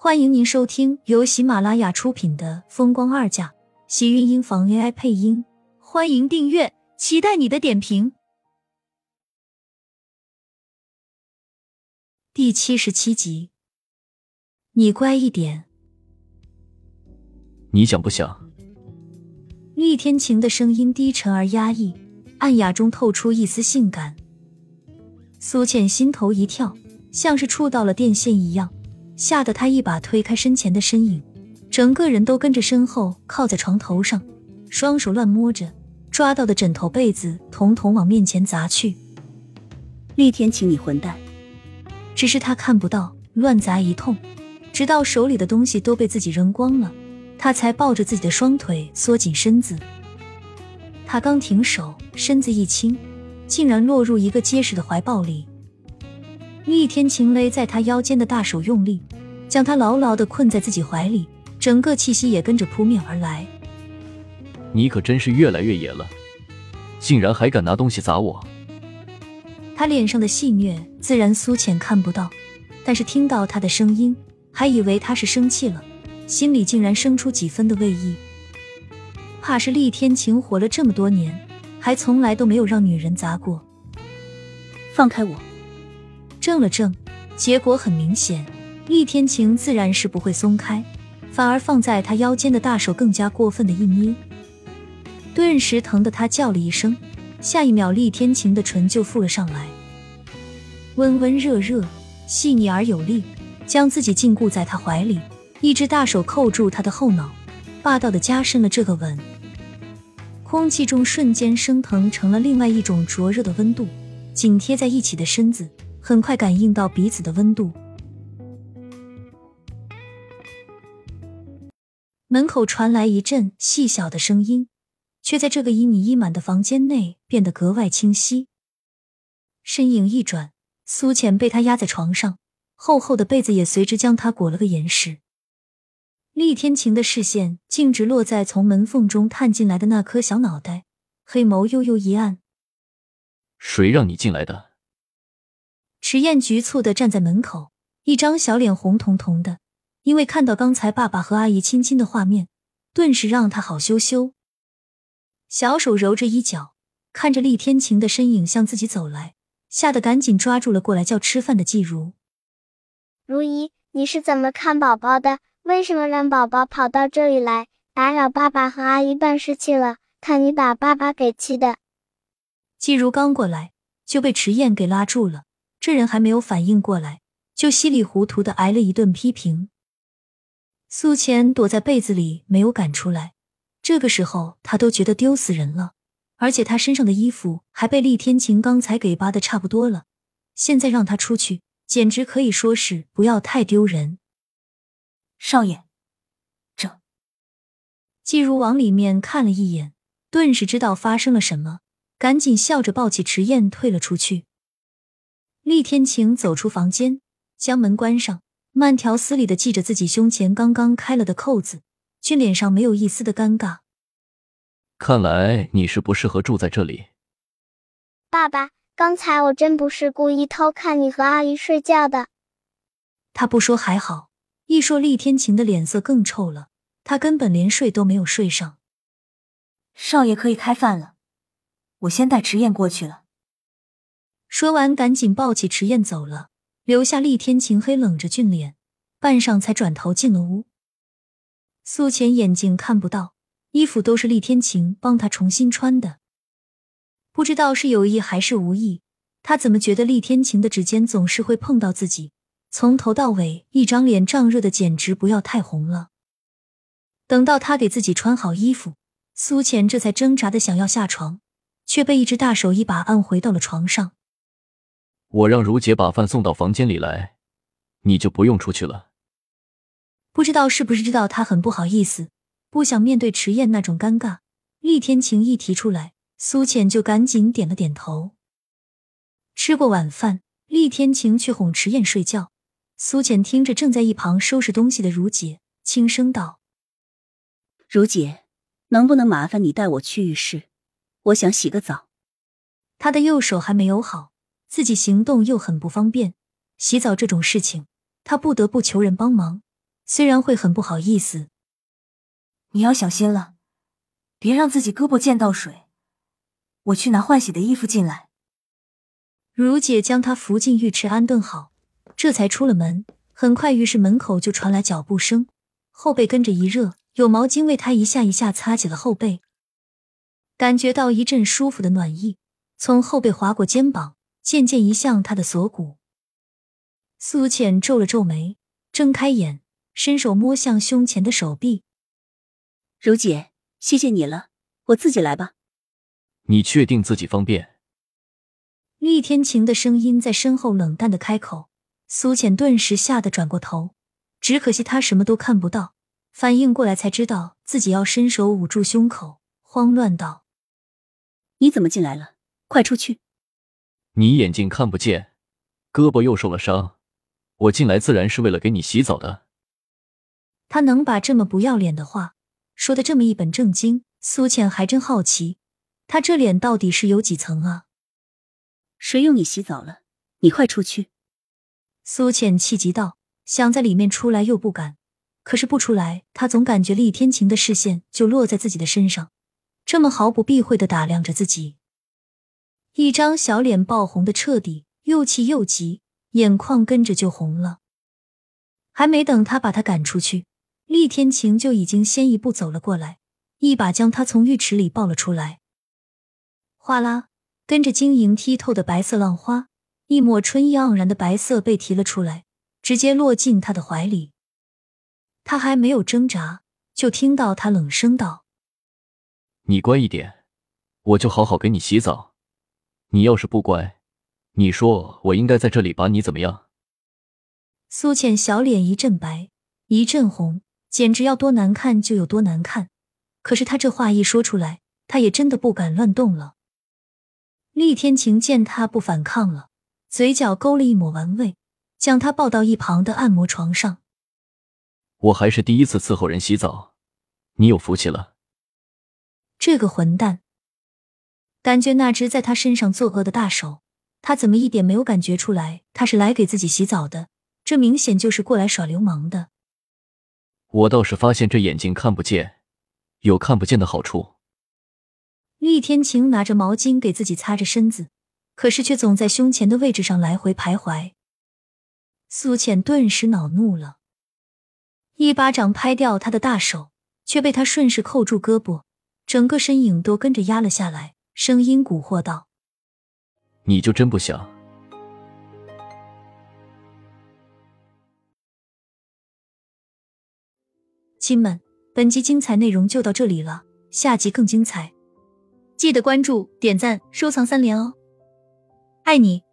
欢迎您收听由喜马拉雅出品的《风光二嫁》，喜运音房 AI 配音。欢迎订阅，期待你的点评。第七十七集，你乖一点。你想不想？厉天晴的声音低沉而压抑，暗哑中透出一丝性感。苏浅心头一跳，像是触到了电线一样。吓得他一把推开身前的身影，整个人都跟着身后靠在床头上，双手乱摸着，抓到的枕头被子统统往面前砸去。厉天晴，你混蛋！只是他看不到，乱砸一通，直到手里的东西都被自己扔光了，他才抱着自己的双腿缩紧身子。他刚停手，身子一轻，竟然落入一个结实的怀抱里。厉天晴勒在他腰间的大手用力，将他牢牢的困在自己怀里，整个气息也跟着扑面而来。你可真是越来越野了，竟然还敢拿东西砸我！他脸上的戏谑，自然苏浅看不到，但是听到他的声音，还以为他是生气了，心里竟然生出几分的畏意。怕是厉天晴活了这么多年，还从来都没有让女人砸过。放开我！怔了怔，结果很明显，厉天晴自然是不会松开，反而放在他腰间的大手更加过分的一捏，顿时疼得他叫了一声。下一秒，厉天晴的唇就附了上来，温温热热，细腻而有力，将自己禁锢在他怀里，一只大手扣住他的后脑，霸道的加深了这个吻。空气中瞬间升腾成了另外一种灼热的温度，紧贴在一起的身子。很快感应到彼此的温度，门口传来一阵细小的声音，却在这个旖旎溢满的房间内变得格外清晰。身影一转，苏浅被他压在床上，厚厚的被子也随之将他裹了个严实。厉天晴的视线径直落在从门缝中探进来的那颗小脑袋，黑眸悠悠一暗：“谁让你进来的？”迟燕局促的站在门口，一张小脸红彤彤的，因为看到刚才爸爸和阿姨亲亲的画面，顿时让他好羞羞。小手揉着衣角，看着厉天晴的身影向自己走来，吓得赶紧抓住了过来叫吃饭的季如。如姨，你是怎么看宝宝的？为什么让宝宝跑到这里来，打扰爸爸和阿姨办事去了？看你把爸爸给气的。季如刚过来，就被迟燕给拉住了。这人还没有反应过来，就稀里糊涂的挨了一顿批评。苏浅躲在被子里没有赶出来，这个时候他都觉得丢死人了，而且他身上的衣服还被厉天晴刚才给扒的差不多了，现在让他出去，简直可以说是不要太丢人。少爷，这季如往里面看了一眼，顿时知道发生了什么，赶紧笑着抱起迟燕退了出去。厉天晴走出房间，将门关上，慢条斯理的系着自己胸前刚刚开了的扣子，却脸上没有一丝的尴尬。看来你是不适合住在这里。爸爸，刚才我真不是故意偷看你和阿姨睡觉的。他不说还好，一说厉天晴的脸色更臭了，他根本连睡都没有睡上。少爷可以开饭了，我先带迟燕过去了。说完，赶紧抱起迟燕走了，留下厉天晴黑冷着俊脸，半晌才转头进了屋。苏浅眼睛看不到，衣服都是厉天晴帮他重新穿的，不知道是有意还是无意，他怎么觉得厉天晴的指尖总是会碰到自己，从头到尾一张脸胀热的简直不要太红了。等到他给自己穿好衣服，苏浅这才挣扎的想要下床，却被一只大手一把按回到了床上。我让如姐把饭送到房间里来，你就不用出去了。不知道是不是知道他很不好意思，不想面对迟燕那种尴尬。厉天晴一提出来，苏浅就赶紧点了点头。吃过晚饭，厉天晴去哄迟燕睡觉。苏浅听着正在一旁收拾东西的如姐，轻声道：“如姐，能不能麻烦你带我去浴室？我想洗个澡。”他的右手还没有好。自己行动又很不方便，洗澡这种事情，他不得不求人帮忙。虽然会很不好意思，你要小心了，别让自己胳膊溅到水。我去拿换洗的衣服进来。如姐将他扶进浴池安顿好，这才出了门。很快，浴室门口就传来脚步声，后背跟着一热，有毛巾为他一下一下擦起了后背，感觉到一阵舒服的暖意从后背划过肩膀，渐渐移向他的锁骨。苏浅皱了皱眉，睁开眼，伸手摸向胸前的手臂。如姐，谢谢你了，我自己来吧。你确定自己方便？厉天晴的声音在身后冷淡的开口，苏浅顿时吓得转过头，只可惜他什么都看不到，反应过来才知道自己要伸手捂住胸口，慌乱道：“你怎么进来了？快出去！”你眼睛看不见，胳膊又受了伤，我进来自然是为了给你洗澡的。他能把这么不要脸的话说的这么一本正经，苏浅还真好奇，他这脸到底是有几层啊？谁用你洗澡了？你快出去！苏浅气急道，想在里面出来又不敢，可是不出来，他总感觉厉天晴的视线就落在自己的身上，这么毫不避讳的打量着自己，一张小脸爆红的彻底，又气又急，眼眶跟着就红了。还没等他把他赶出去，厉天晴就已经先一步走了过来，一把将他从浴池里抱了出来，哗啦。跟着晶莹剔透的白色浪花，一抹春意盎然的白色被提了出来，直接落进他的怀里。他还没有挣扎，就听到他冷声道：“你乖一点，我就好好给你洗澡。你要是不乖，你说我应该在这里把你怎么样？”苏浅小脸一阵白一阵红，简直要多难看就有多难看。可是他这话一说出来，他也真的不敢乱动了。厉天晴见他不反抗了，嘴角勾了一抹玩味，将他抱到一旁的按摩床上。我还是第一次伺候人洗澡，你有福气了。这个混蛋，感觉那只在他身上作恶的大手，他怎么一点没有感觉出来？他是来给自己洗澡的，这明显就是过来耍流氓的。我倒是发现这眼睛看不见，有看不见的好处。厉天晴拿着毛巾给自己擦着身子，可是却总在胸前的位置上来回徘徊。苏浅顿时恼怒了，一巴掌拍掉他的大手，却被他顺势扣住胳膊，整个身影都跟着压了下来，声音蛊惑道：“你就真不想？”亲们，本集精彩内容就到这里了，下集更精彩。记得关注、点赞、收藏三连哦，爱你！